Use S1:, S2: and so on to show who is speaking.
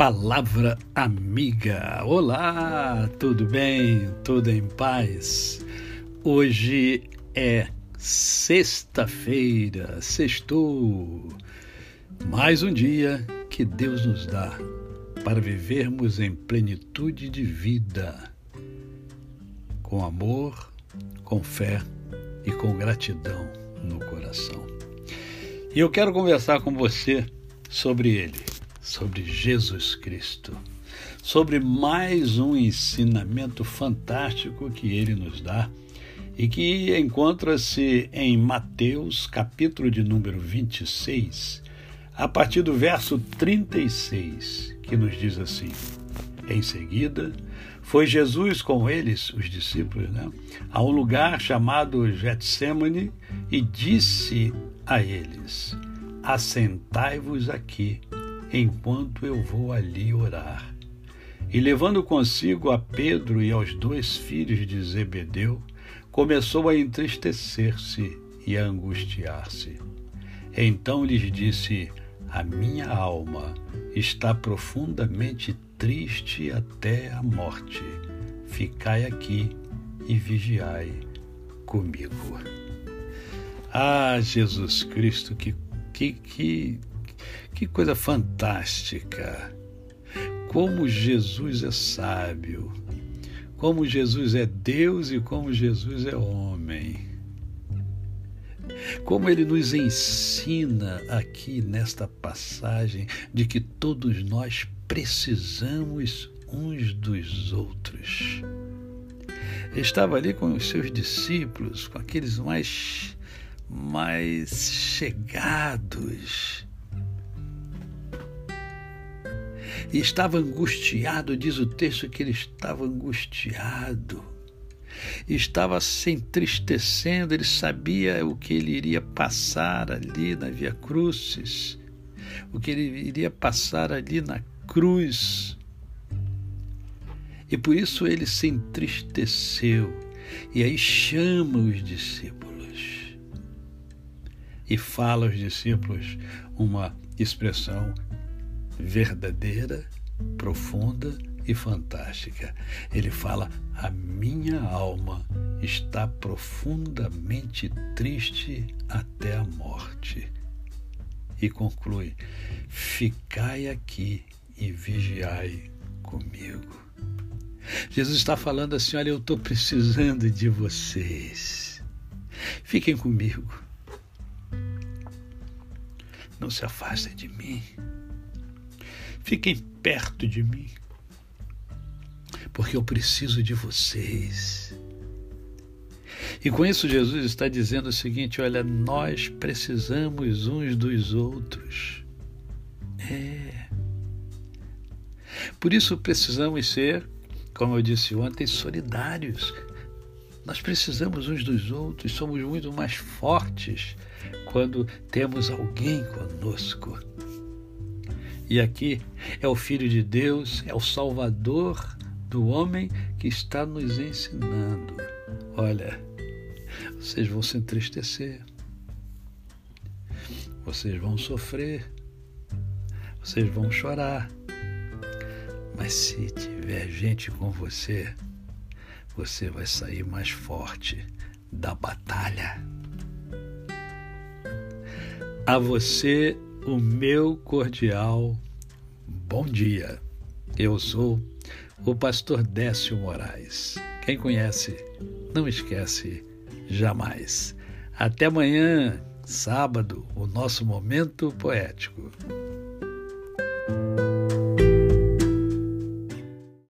S1: Palavra Amiga. Olá, tudo bem? Tudo em paz? Hoje é sexta-feira, sextou. Mais um dia que Deus nos dá para vivermos em plenitude de vida, com amor, com fé e com gratidão no coração. E eu quero conversar com você sobre ele, sobre Jesus Cristo, sobre mais um ensinamento fantástico que ele nos dá e que encontra-se em Mateus, capítulo de número 26, a partir do verso 36, que nos diz assim: Em seguida, foi Jesus com eles, os discípulos, né, a um lugar chamado Getsemane e disse a eles: Assentai-vos aqui, enquanto eu vou ali orar. E levando consigo a Pedro e aos dois filhos de Zebedeu, começou a entristecer-se e a angustiar-se. Então lhes disse: A minha alma está profundamente triste até a morte. Ficai aqui e vigiai comigo. Ah, Jesus Cristo, que, que, que, que coisa fantástica! Como Jesus é sábio, como Jesus é Deus e como Jesus é homem. Como ele nos ensina aqui nesta passagem de que todos nós precisamos uns dos outros. Estava ali com os seus discípulos, com aqueles mais mais chegados. E estava angustiado, diz o texto que ele estava angustiado. Estava se entristecendo, ele sabia o que ele iria passar ali na Via Crucis, o que ele iria passar ali na cruz. E por isso ele se entristeceu. E aí chama os discípulos e fala aos discípulos uma expressão verdadeira, profunda e fantástica. Ele fala: A minha alma está profundamente triste até a morte. E conclui: Ficai aqui e vigiai comigo. Jesus está falando assim: Olha, eu estou precisando de vocês. Fiquem comigo não se afastem de mim. Fiquem perto de mim. Porque eu preciso de vocês. E com isso, Jesus está dizendo o seguinte: olha, nós precisamos uns dos outros. É. Por isso precisamos ser, como eu disse ontem, solidários. Nós precisamos uns dos outros, somos muito mais fortes quando temos alguém conosco. E aqui é o Filho de Deus, é o Salvador do homem que está nos ensinando. Olha, vocês vão se entristecer, vocês vão sofrer, vocês vão chorar, mas se tiver gente com você, você vai sair mais forte da batalha. A você, o meu cordial bom dia. Eu sou o pastor Décio Moraes. Quem conhece, não esquece jamais. Até amanhã, sábado, o nosso momento poético.